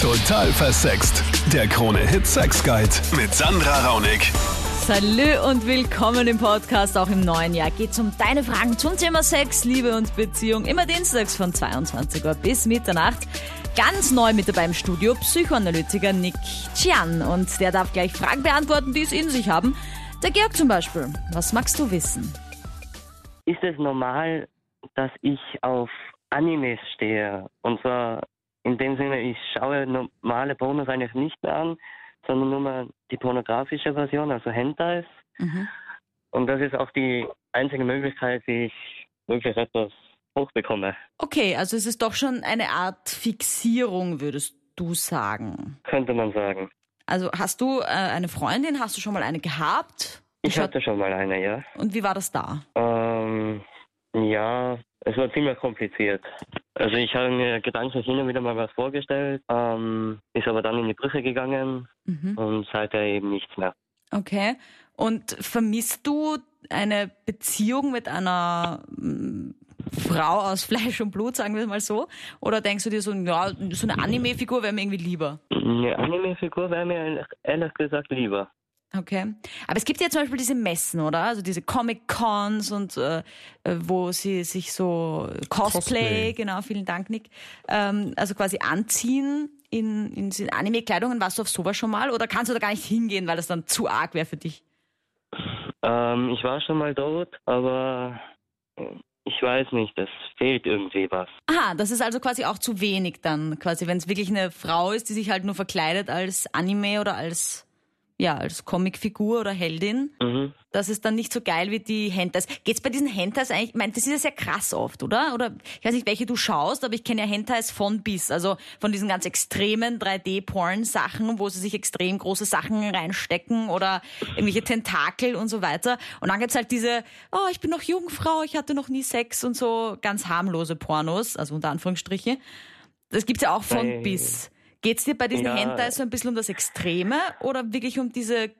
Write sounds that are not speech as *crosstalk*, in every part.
Total versext. Der Krone-Hit Sex Guide mit Sandra Raunig. Salü und willkommen im Podcast. Auch im neuen Jahr geht es um deine Fragen zum Thema Sex, Liebe und Beziehung. Immer dienstags von 22 Uhr bis Mitternacht. Ganz neu mit dabei im Studio Psychoanalytiker Nick Chian. Und der darf gleich Fragen beantworten, die es in sich haben. Der Georg zum Beispiel. Was magst du wissen? Ist es normal, dass ich auf Animes stehe? Und zwar in dem Sinne, ich schaue normale Pornos eigentlich nicht mehr an, sondern nur mal die pornografische Version, also Hentais. Mhm. Und das ist auch die einzige Möglichkeit, wie ich wirklich etwas hochbekomme. Okay, also es ist doch schon eine Art Fixierung, würdest du sagen. Könnte man sagen. Also hast du äh, eine Freundin, hast du schon mal eine gehabt? Ich hatte schon mal eine, ja. Und wie war das da? Ähm, ja, es war ziemlich kompliziert. Also ich habe mir gedanklich hin und wieder mal was vorgestellt, ähm, ist aber dann in die Brüche gegangen Mhm. und seither eben nichts mehr. Okay. Und vermisst du eine Beziehung mit einer mm, Frau aus Fleisch und Blut, sagen wir es mal so? Oder denkst du dir so, ja, so eine Anime-Figur wäre mir irgendwie lieber? Eine Anime-Figur wäre mir ehrlich gesagt lieber. Okay. Aber es gibt ja zum Beispiel diese Messen, oder? Also diese Comic-Cons und äh, äh, wo sie sich so Cosplay, Cosplay. genau, vielen Dank, Nick, ähm, also quasi anziehen in, in, in Anime-Kleidungen. Warst du auf sowas schon mal? Oder kannst du da gar nicht hingehen, weil das dann zu arg wäre für dich? Ähm, ich war schon mal dort, aber ich weiß nicht, es fehlt irgendwie was. Aha, das ist also quasi auch zu wenig dann, quasi, wenn es wirklich eine Frau ist, die sich halt nur verkleidet als Anime oder als, ja, als Comicfigur oder Heldin. Mhm. Das ist dann nicht so geil wie die Hentais. Geht's bei diesen Hentais eigentlich, ich meine, das ist ja sehr krass oft, oder? Oder ich weiß nicht, welche du schaust, aber ich kenne ja Hentais von bis, also von diesen ganz extremen 3D-Porn-Sachen, wo sie sich extrem große Sachen reinstecken oder irgendwelche Tentakel und so weiter. Und dann gibt's halt diese, oh, ich bin noch Jungfrau, ich hatte noch nie Sex und so ganz harmlose Pornos, also unter Anführungsstriche. Das gibt's ja auch von Bei- bis. Geht's dir bei diesen Ja. Hentais so ein bisschen um das Extreme oder wirklich um diese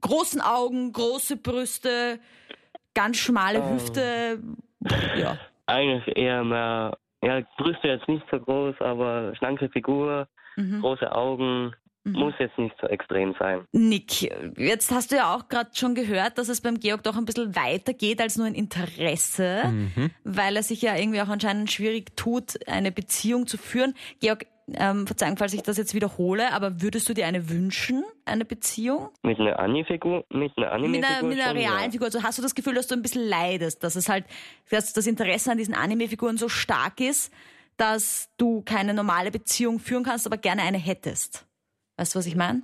großen Augen, große Brüste, ganz schmale Ähm. Hüfte? Ja. Eigentlich eher mehr, ja, Brüste jetzt nicht so groß, aber schlanke Figur, Mhm. große Augen, muss jetzt nicht so extrem sein. Nick, jetzt hast du ja auch gerade schon gehört, dass es beim Georg doch ein bisschen weiter geht als nur ein Interesse, Mhm. weil er sich ja irgendwie auch anscheinend schwierig tut, eine Beziehung zu führen. Georg, ähm, Verzeihung, falls ich das jetzt wiederhole, aber würdest du dir eine wünschen, eine Beziehung? Mit einer Anime-Figur, mit einer Mit einer, mit einer schon, realen ja. Figur. Also hast du das Gefühl, dass du ein bisschen leidest, dass es halt, dass das Interesse an diesen Anime-Figuren so stark ist, dass du keine normale Beziehung führen kannst, aber gerne eine hättest. Weißt du, was ich meine?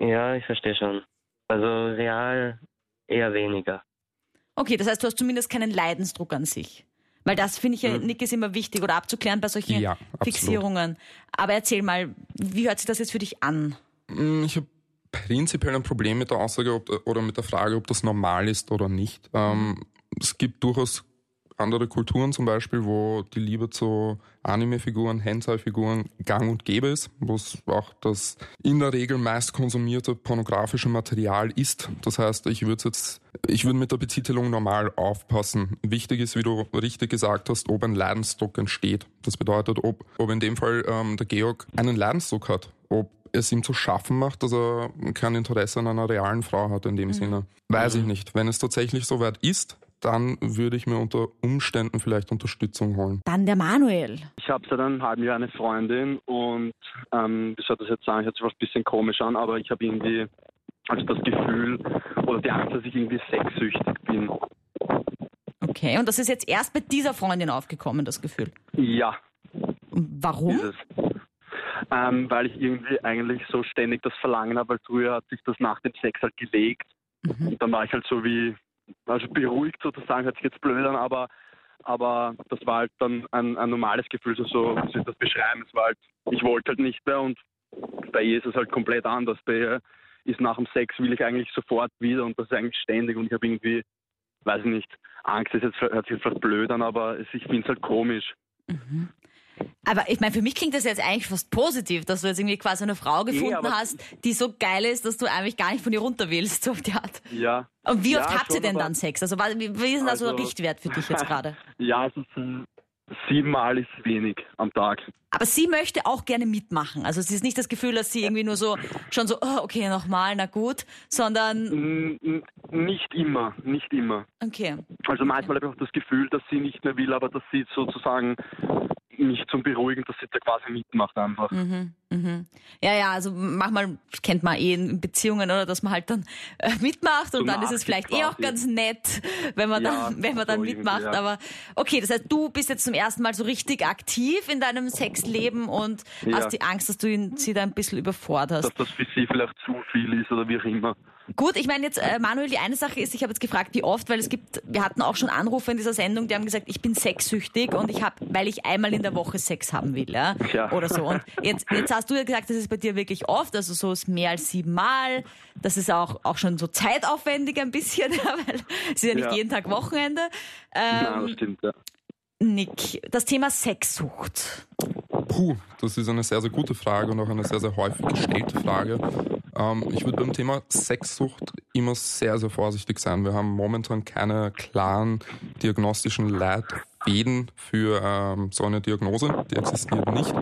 Ja, ich verstehe schon. Also real eher weniger. Okay, das heißt, du hast zumindest keinen Leidensdruck an sich. Weil das finde ich ja, Mhm. Nick, ist immer wichtig oder abzuklären bei solchen Ja. Fixierungen. Aber erzähl mal, wie hört sich das jetzt für dich an? Mm, Ich habe prinzipiell ein Problem mit der Aussage ob, oder mit der Frage, ob das normal ist oder nicht. Ähm, es gibt durchaus andere Kulturen zum Beispiel, wo die Liebe zu Anime-Figuren, Hentai-Figuren gang und gäbe ist, wo es auch das in der Regel meist konsumierte pornografische Material ist. Das heißt, ich würde jetzt, ich würde mit der Betitelung normal aufpassen. Wichtig ist, wie du richtig gesagt hast, ob ein Leidensdruck entsteht. Das bedeutet, ob, ob in dem Fall ähm, der Georg einen Leidensdruck hat, ob es ihm zu schaffen macht, dass er kein Interesse an einer realen Frau hat in dem Sinne. Weiß ich nicht. Wenn es tatsächlich soweit ist, dann würde ich mir unter Umständen vielleicht Unterstützung holen. Dann der Manuel. Ich habe seit einem halben Jahr eine Freundin und ähm, wie soll das jetzt sagen, hört sich was ein bisschen komisch an, aber ich habe irgendwie also das Gefühl oder die Angst, dass ich irgendwie sexsüchtig bin. Okay, und das ist jetzt erst bei dieser Freundin aufgekommen, das Gefühl. Ja, Warum? Ähm, weil ich irgendwie eigentlich so ständig das Verlangen habe, weil früher hat sich das nach dem Sex halt gelegt. Mhm. Und dann war ich halt so wie, also beruhigt sozusagen, hört sich jetzt blöd an, aber, aber das war halt dann ein, ein normales Gefühl, so, so soll ich das beschreiben, es war halt, ich wollte halt nicht mehr und bei ihr ist es halt komplett anders. Bei ihr ist nach dem Sex will ich eigentlich sofort wieder und das ist eigentlich ständig und ich habe irgendwie, weiß ich nicht, Angst ist hört sich jetzt blöd an, aber ich finde es halt komisch. Aber ich meine, für mich klingt das jetzt eigentlich fast positiv, dass du jetzt irgendwie quasi eine Frau gefunden aber- hast, die so geil ist, dass du eigentlich gar nicht von ihr runter willst, so *laughs* auf die Art. Ja. Und wie Ja, oft habt ihr denn dann Sex? Also wie, ist denn da so der Also- Richtwert für dich jetzt gerade? *laughs* Ja, es ist, äh, siebenmal ist wenig am Tag. Aber sie möchte auch gerne mitmachen. Also sie ist nicht das Gefühl, dass sie irgendwie nur so schon so, oh, okay, nochmal, na gut, sondern N nicht immer, nicht immer. okay. Also manchmal habe ich auch das Gefühl, dass sie nicht mehr will, aber dass sie sozusagen mich zum Beruhigen, dass sie da quasi mitmacht einfach. Mhm, mhm. Ja, ja, also manchmal kennt man eh in Beziehungen, oder, dass man halt dann äh, mitmacht und So dann ist es vielleicht eh auch quasi. ganz nett, wenn man Ja, dann, wenn man dann so mitmacht. ja. Aber okay, das heißt, du bist jetzt zum ersten Mal so richtig aktiv in deinem Sexleben und Ja. hast die Angst, dass du ihn, sie da ein bisschen überforderst. Dass das für sie vielleicht zu viel ist oder wie auch immer. Gut, ich meine jetzt, äh, Manuel, die eine Sache ist, ich habe jetzt gefragt, wie oft, weil es gibt, wir hatten auch schon Anrufe in dieser Sendung, die haben gesagt, ich bin sexsüchtig und ich habe, weil ich einmal in der Woche Sex haben will, ja, Ja. oder so. Und jetzt, jetzt *laughs* hast du ja gesagt, das ist bei dir wirklich oft, also so ist mehr als siebenmal. Das ist auch, auch schon so zeitaufwendig ein bisschen, *laughs* ja, weil es ist ja nicht Ja. jeden Tag Wochenende. Nein, das Ähm, stimmt, ja. Nick, das Thema Sexsucht. Puh, das ist eine sehr, sehr gute Frage und auch eine sehr, sehr häufig gestellte Frage. Ähm, ich würde beim Thema Sexsucht immer sehr, sehr vorsichtig sein. Wir haben momentan keine klaren diagnostischen Leitfäden für ähm, so eine Diagnose. Die existiert nicht.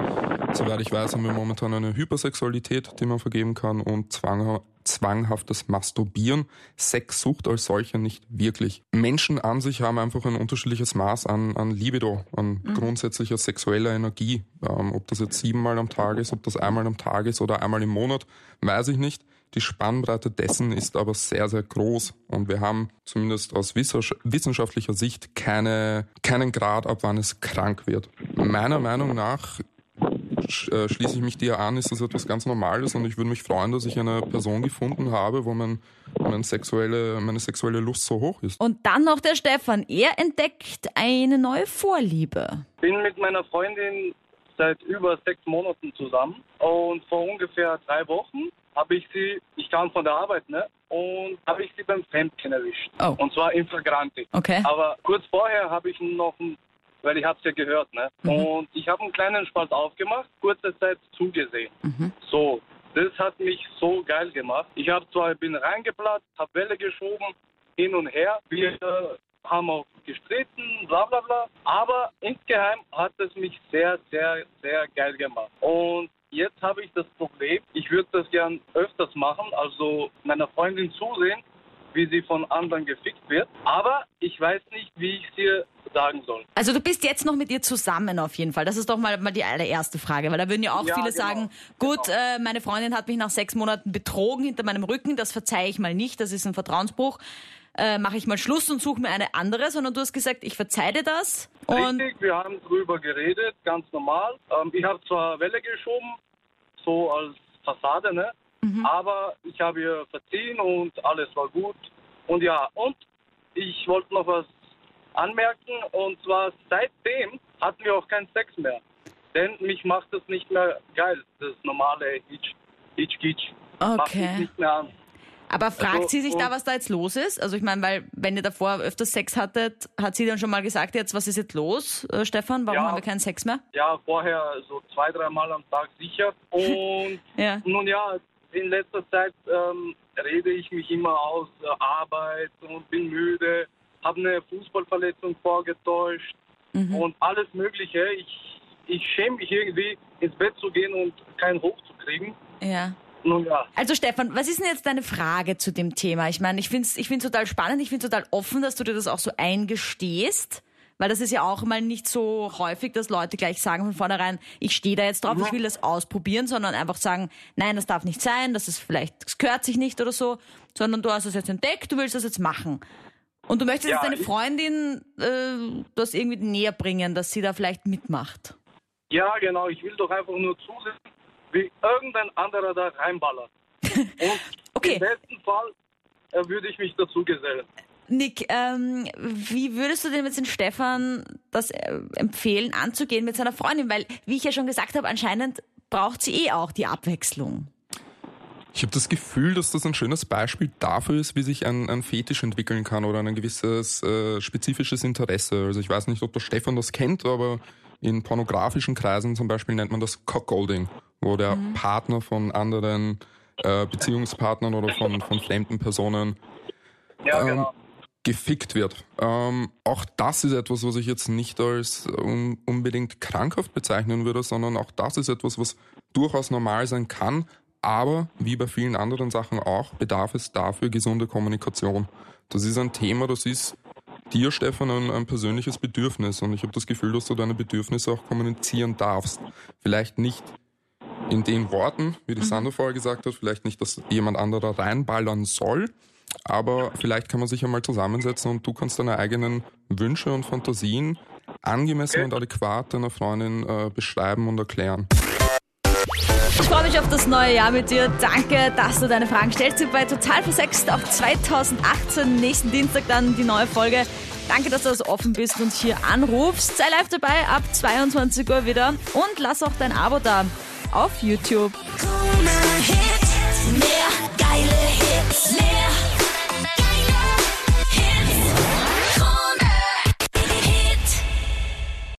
Soweit ich weiß, haben wir momentan eine Hypersexualität, die man vergeben kann und zwangha zwanghaftes Masturbieren. Sexsucht als solche nicht wirklich. Menschen an sich haben einfach ein unterschiedliches Maß an, an Libido, an grundsätzlicher sexueller Energie. Ähm, ob das jetzt siebenmal am Tag ist, ob das einmal am Tag ist oder einmal im Monat, weiß ich nicht. Die Spannbreite dessen ist aber sehr, sehr groß und wir haben zumindest aus wissensch- wissenschaftlicher Sicht keine, keinen Grad, ab wann es krank wird. Meiner Meinung nach äh, schließe ich mich dir an, ist das etwas ganz Normales und ich würde mich freuen, dass ich eine Person gefunden habe, wo mein, mein sexuelle, meine sexuelle Lust so hoch ist. Und dann noch der Stefan. Er entdeckt eine neue Vorliebe. bin mit meiner Freundin seit über sechs Monaten zusammen und vor ungefähr drei Wochen habe ich sie, ich kam von der Arbeit, ne, und habe ich sie beim Fremdgehen erwischt. Oh. Und zwar in Flagranti. Okay. Aber kurz vorher habe ich noch, ein, weil ich habe es ja gehört, ne, Mhm. und ich habe einen kleinen Spalt aufgemacht, kurze Zeit zugesehen. Mhm. So, das hat mich so geil gemacht. Ich habe zwar bin reingeplatzt, habe Welle geschoben, hin und her. Wir äh, haben auch gestritten, bla bla bla. Aber insgeheim hat es mich sehr, sehr, sehr geil gemacht. Und jetzt habe ich das Problem, ich würde das gern öfters machen, also meiner Freundin zusehen, wie sie von anderen gefickt wird. Aber ich weiß nicht, wie ich es ihr sagen soll. Also du bist jetzt noch mit ihr zusammen auf jeden Fall. Das ist doch mal, mal die allererste Frage, weil da würden ja auch Ja, viele genau. sagen, gut, äh, meine Freundin hat mich nach sechs Monaten betrogen hinter meinem Rücken, das verzeihe ich mal nicht, das ist ein Vertrauensbruch. Äh, Mache ich mal Schluss und suche mir eine andere, sondern du hast gesagt, ich verzeihe dir das. Und Richtig, wir haben drüber geredet, ganz normal. Ähm, ich habe zwar Welle geschoben, so als Fassade, ne? Aber ich habe ihr verziehen und alles war gut. Und ja, und ich wollte noch was anmerken und zwar seitdem hatten wir auch keinen Sex mehr. Denn mich macht das nicht mehr geil, das normale Hitch, Hitch, Hitch. Macht mich okay. nicht mehr an. Aber fragt Also, sie sich da, was da jetzt los ist? Also ich meine, weil wenn ihr davor öfters Sex hattet, hat sie dann schon mal gesagt, jetzt was ist jetzt los, äh, Stefan? Warum Ja. haben wir keinen Sex mehr? Ja, vorher so zwei, dreimal am Tag sicher. Und *laughs* Ja. Nun ja, in letzter Zeit ähm, rede ich mich immer aus äh, Arbeit und bin müde, habe eine Fußballverletzung vorgetäuscht Mhm. und alles Mögliche. Ich, ich schäme mich irgendwie, ins Bett zu gehen und keinen Hoch zu kriegen. Ja. Nun ja, Also Stefan, was ist denn jetzt deine Frage zu dem Thema? Ich meine, ich finde es ich find's total spannend, ich finde es total offen, dass du dir das auch so eingestehst, weil das ist ja auch mal nicht so häufig, dass Leute gleich sagen von vornherein, ich stehe da jetzt drauf, ich will das ausprobieren, sondern einfach sagen, nein, das darf nicht sein, das ist vielleicht, das gehört sich nicht oder so, sondern du hast es jetzt entdeckt, du willst das jetzt machen. Und du möchtest Ja, jetzt deine Freundin äh, das irgendwie näher bringen, dass sie da vielleicht mitmacht. ja genau, ich will doch einfach nur zusehen, wie irgendein anderer da reinballert. *laughs* Und Okay. im besten Fall äh, würde ich mich dazu gesellen. Nick, ähm, wie würdest du denn jetzt den Stefan das äh, empfehlen, anzugehen mit seiner Freundin? Weil, wie ich ja schon gesagt habe, anscheinend braucht sie eh auch die Abwechslung. Ich habe das Gefühl, dass das ein schönes Beispiel dafür ist, wie sich ein, ein Fetisch entwickeln kann oder ein gewisses äh, spezifisches Interesse. Also ich weiß nicht, ob der Stefan das kennt, aber in pornografischen Kreisen zum Beispiel nennt man das Cockgolding, wo der Partner von anderen äh, Beziehungspartnern oder von, von fremden Personen Ja, Ähm, genau. gefickt wird. Ähm, auch das ist etwas, was ich jetzt nicht als un unbedingt krankhaft bezeichnen würde, sondern auch das ist etwas, was durchaus normal sein kann. Aber wie bei vielen anderen Sachen auch, bedarf es dafür gesunde Kommunikation. Das ist ein Thema, das ist dir, Stefan, ein, ein persönliches Bedürfnis. Und ich habe das Gefühl, dass du deine Bedürfnisse auch kommunizieren darfst. Vielleicht nicht in den Worten, wie die Sandra vorher gesagt hat, vielleicht nicht, dass jemand anderer reinballern soll, aber vielleicht kann man sich einmal zusammensetzen und du kannst deine eigenen Wünsche und Fantasien angemessen und adäquat deiner Freundin äh, beschreiben und erklären. Ich freue mich auf das neue Jahr mit dir. Danke, dass du deine Fragen stellst. Hier bei Total Versext auf 2018, nächsten Dienstag dann die neue Folge. Danke, dass du so offen bist und hier anrufst. Sei live dabei ab 22 Uhr wieder und lass auch dein Abo da auf YouTube. Mehr geile Hits, mehr